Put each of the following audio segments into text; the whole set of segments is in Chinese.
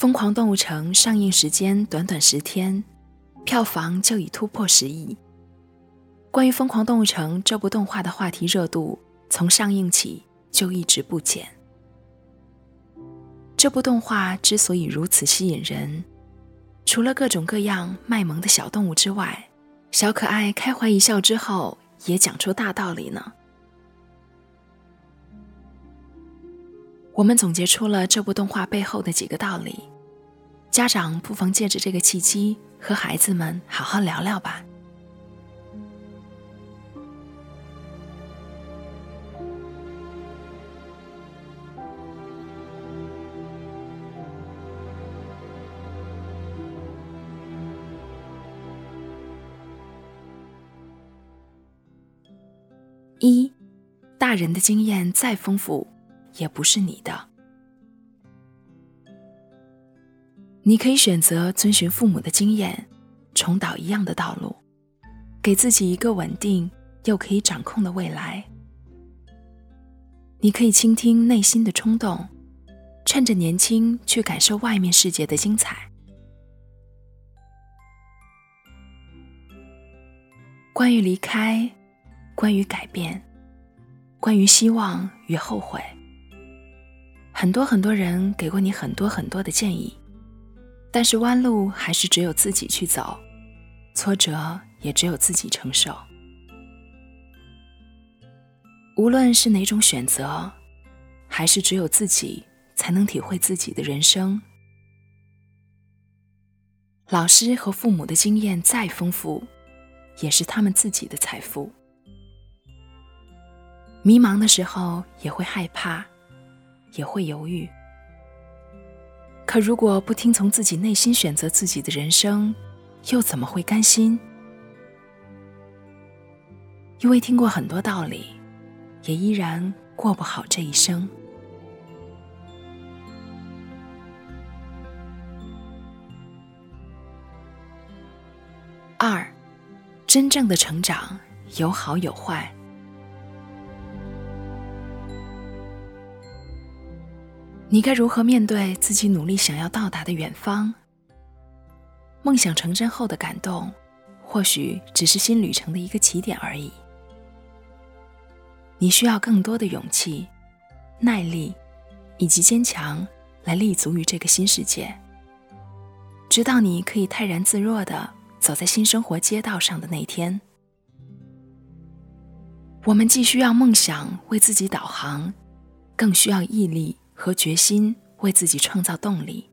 疯狂动物城》上映时间短短十天，票房就已突破十亿。关于《疯狂动物城》这部动画的话题热度，从上映起就一直不减。这部动画之所以如此吸引人，除了各种各样卖萌的小动物之外，小可爱开怀一笑之后，也讲出大道理呢。我们总结出了这部动画背后的几个道理，家长不妨借着这个契机和孩子们好好聊聊吧。一，大人的经验再丰富。也不是你的。你可以选择遵循父母的经验，重蹈一样的道路，给自己一个稳定又可以掌控的未来。你可以倾听内心的冲动，趁着年轻去感受外面世界的精彩。关于离开，关于改变，关于希望与后悔。很多很多人给过你很多很多的建议，但是弯路还是只有自己去走，挫折也只有自己承受。无论是哪种选择，还是只有自己才能体会自己的人生。老师和父母的经验再丰富，也是他们自己的财富。迷茫的时候也会害怕。也会犹豫，可如果不听从自己内心选择自己的人生，又怎么会甘心？因为听过很多道理，也依然过不好这一生。二，真正的成长有好有坏。你该如何面对自己努力想要到达的远方？梦想成真后的感动，或许只是新旅程的一个起点而已。你需要更多的勇气、耐力以及坚强，来立足于这个新世界，直到你可以泰然自若的走在新生活街道上的那天。我们既需要梦想为自己导航，更需要毅力。和决心为自己创造动力。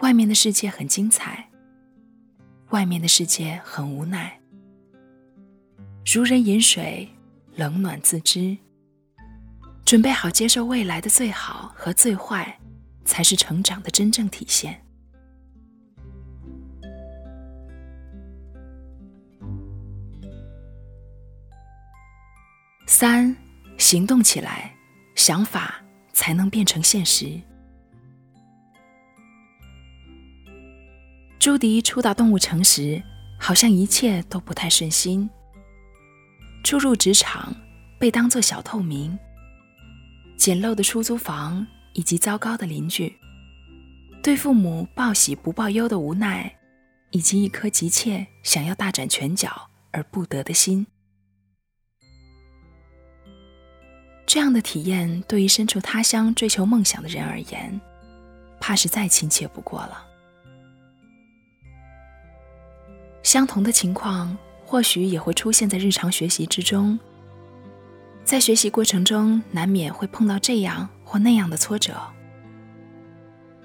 外面的世界很精彩，外面的世界很无奈。如人饮水，冷暖自知。准备好接受未来的最好和最坏，才是成长的真正体现。三，行动起来。想法才能变成现实。朱迪初到动物城时，好像一切都不太顺心。初入职场，被当作小透明，简陋的出租房以及糟糕的邻居，对父母报喜不报忧的无奈，以及一颗急切想要大展拳脚而不得的心。这样的体验对于身处他乡追求梦想的人而言，怕是再亲切不过了。相同的情况或许也会出现在日常学习之中，在学习过程中难免会碰到这样或那样的挫折。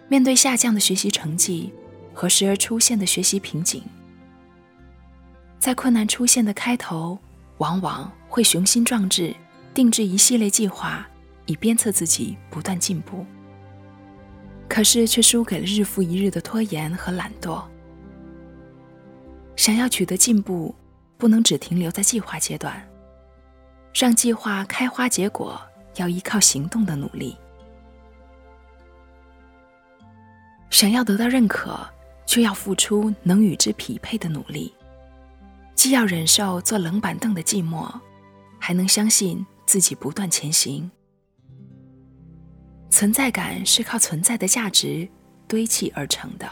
面对下降的学习成绩和时而出现的学习瓶颈，在困难出现的开头，往往会雄心壮志。定制一系列计划，以鞭策自己不断进步。可是却输给了日复一日的拖延和懒惰。想要取得进步，不能只停留在计划阶段，让计划开花结果，要依靠行动的努力。想要得到认可，就要付出能与之匹配的努力。既要忍受坐冷板凳的寂寞，还能相信自己不断前行。存在感是靠存在的价值堆砌而成的。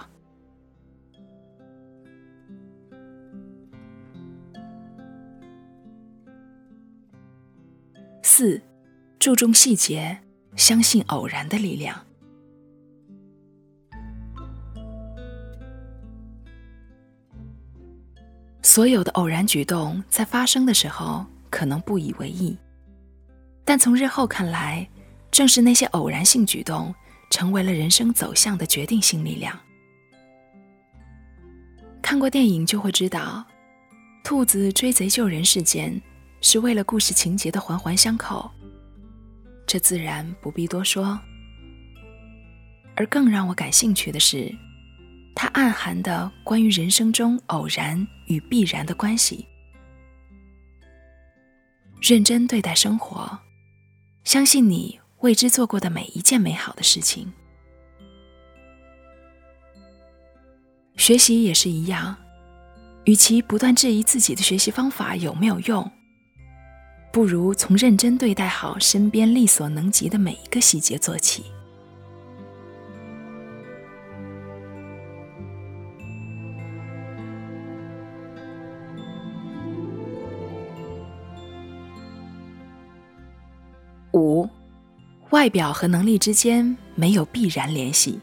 四，注重细节，相信偶然的力量。所有的偶然举动在发生的时候可能不以为意，但从日后看来，正是那些偶然性举动成为了人生走向的决定性力量。看过电影就会知道，兔子追贼救人事件是为了故事情节的环环相扣，这自然不必多说。而更让我感兴趣的是。它暗含的关于人生中偶然与必然的关系。认真对待生活，相信你为之做过的每一件美好的事情。学习也是一样，与其不断质疑自己的学习方法有没有用，不如从认真对待好身边力所能及的每一个细节做起。外表和能力之间没有必然联系。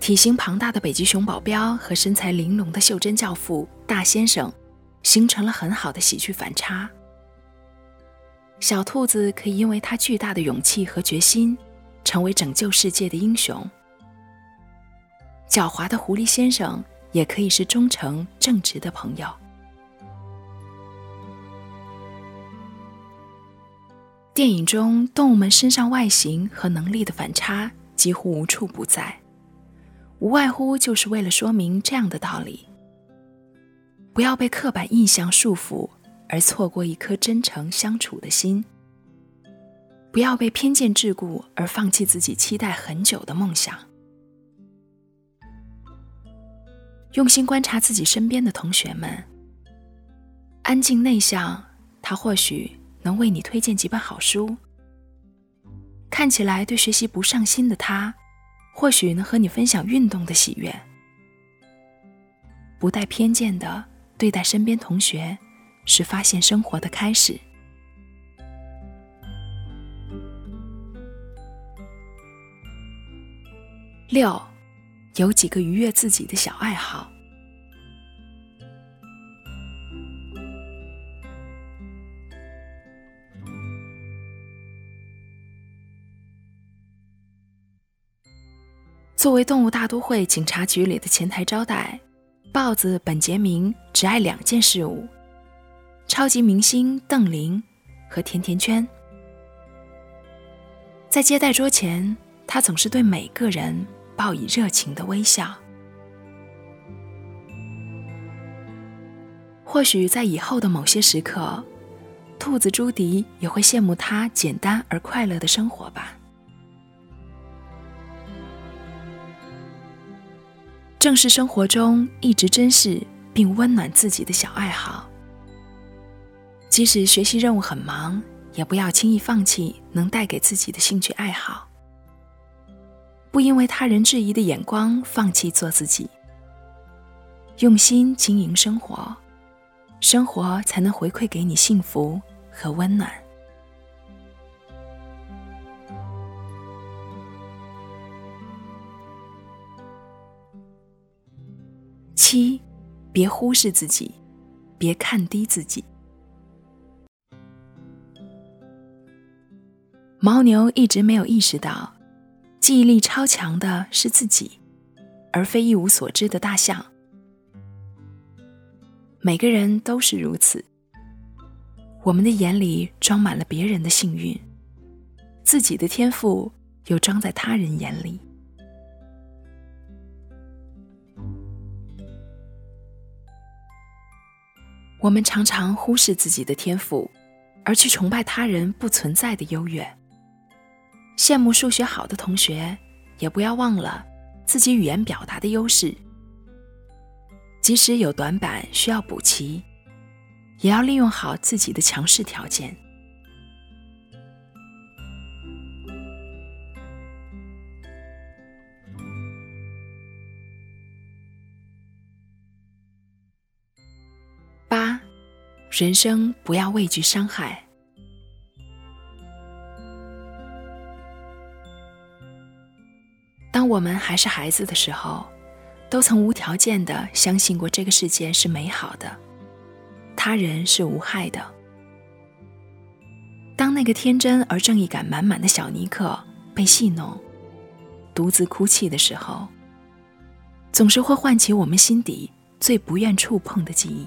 体型庞大的北极熊保镖和身材玲珑的袖珍教父大先生，形成了很好的喜剧反差。小兔子可以因为他巨大的勇气和决心，成为拯救世界的英雄。狡猾的狐狸先生也可以是忠诚正直的朋友。电影中动物们身上外形和能力的反差几乎无处不在，无外乎就是为了说明这样的道理：不要被刻板印象束缚而错过一颗真诚相处的心；不要被偏见桎梏而放弃自己期待很久的梦想。用心观察自己身边的同学们，安静内向，他或许。能为你推荐几本好书。看起来对学习不上心的他，或许能和你分享运动的喜悦。不带偏见的对待身边同学，是发现生活的开始。六，有几个愉悦自己的小爱好。作为动物大都会警察局里的前台招待，豹子本杰明只爱两件事物：超级明星邓琳和甜甜圈。在接待桌前，他总是对每个人报以热情的微笑。或许在以后的某些时刻，兔子朱迪也会羡慕他简单而快乐的生活吧。正是生活中一直珍视并温暖自己的小爱好，即使学习任务很忙，也不要轻易放弃能带给自己的兴趣爱好。不因为他人质疑的眼光放弃做自己，用心经营生活，生活才能回馈给你幸福和温暖。别忽视自己，别看低自己。牦牛一直没有意识到，记忆力超强的是自己，而非一无所知的大象。每个人都是如此。我们的眼里装满了别人的幸运，自己的天赋又装在他人眼里。我们常常忽视自己的天赋，而去崇拜他人不存在的优越。羡慕数学好的同学，也不要忘了自己语言表达的优势。即使有短板需要补齐。也要利用好自己的强势条件。人生不要畏惧伤害。当我们还是孩子的时候，都曾无条件的相信过这个世界是美好的。他人是无害的。当那个天真而正义感满满的小尼克被戏弄、独自哭泣的时候，总是会唤起我们心底最不愿触碰的记忆。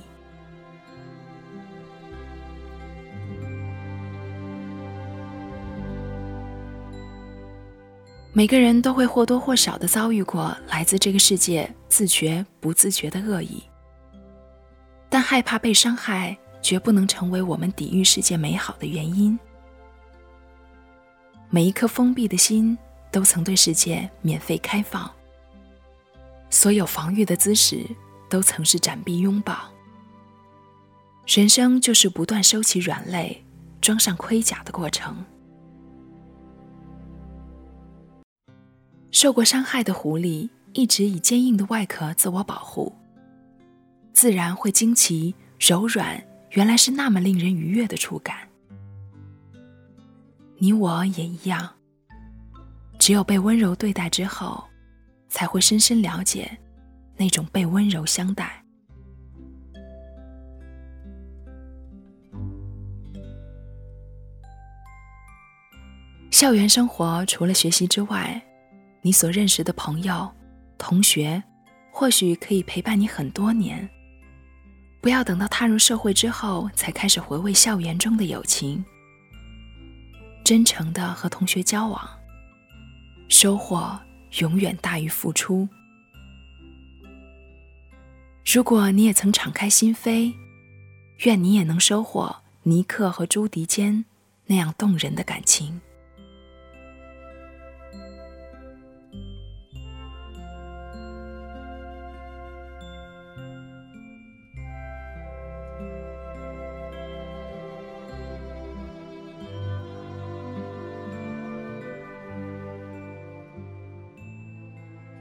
每个人都会或多或少的遭遇过来自这个世界自觉不自觉的恶意。但害怕被伤害，绝不能成为我们抵御世界美好的原因。每一颗封闭的心，都曾对世界免费开放；所有防御的姿势，都曾是展臂拥抱。人生就是不断收起软肋，装上盔甲的过程。受过伤害的狐狸，一直以坚硬的外壳自我保护。自然会惊奇，柔软原来是那么令人愉悦的触感。你我也一样，只有被温柔对待之后，才会深深了解那种被温柔相待。校园生活除了学习之外，你所认识的朋友、同学，或许可以陪伴你很多年。不要等到踏入社会之后才开始回味校园中的友情。真诚的和同学交往，收获永远大于付出。如果你也曾敞开心扉，愿你也能收获尼克和朱迪间那样动人的感情。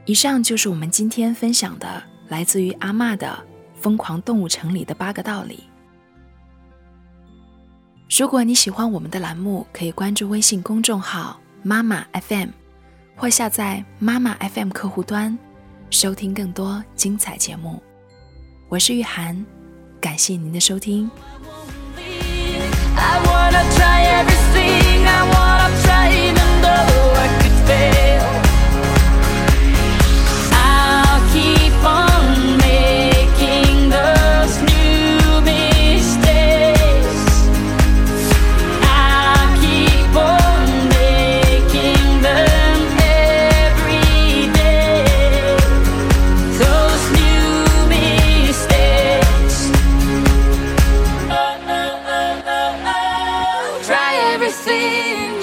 以上就是我们今天分享的来自于阿妈的《疯狂动物城》里的八个道理。如果你喜欢我们的栏目，可以关注微信公众号“妈妈 FM” 或下载“妈妈 FM” 客户端，收听更多精彩节目。我是玉涵，感谢您的收听。fear.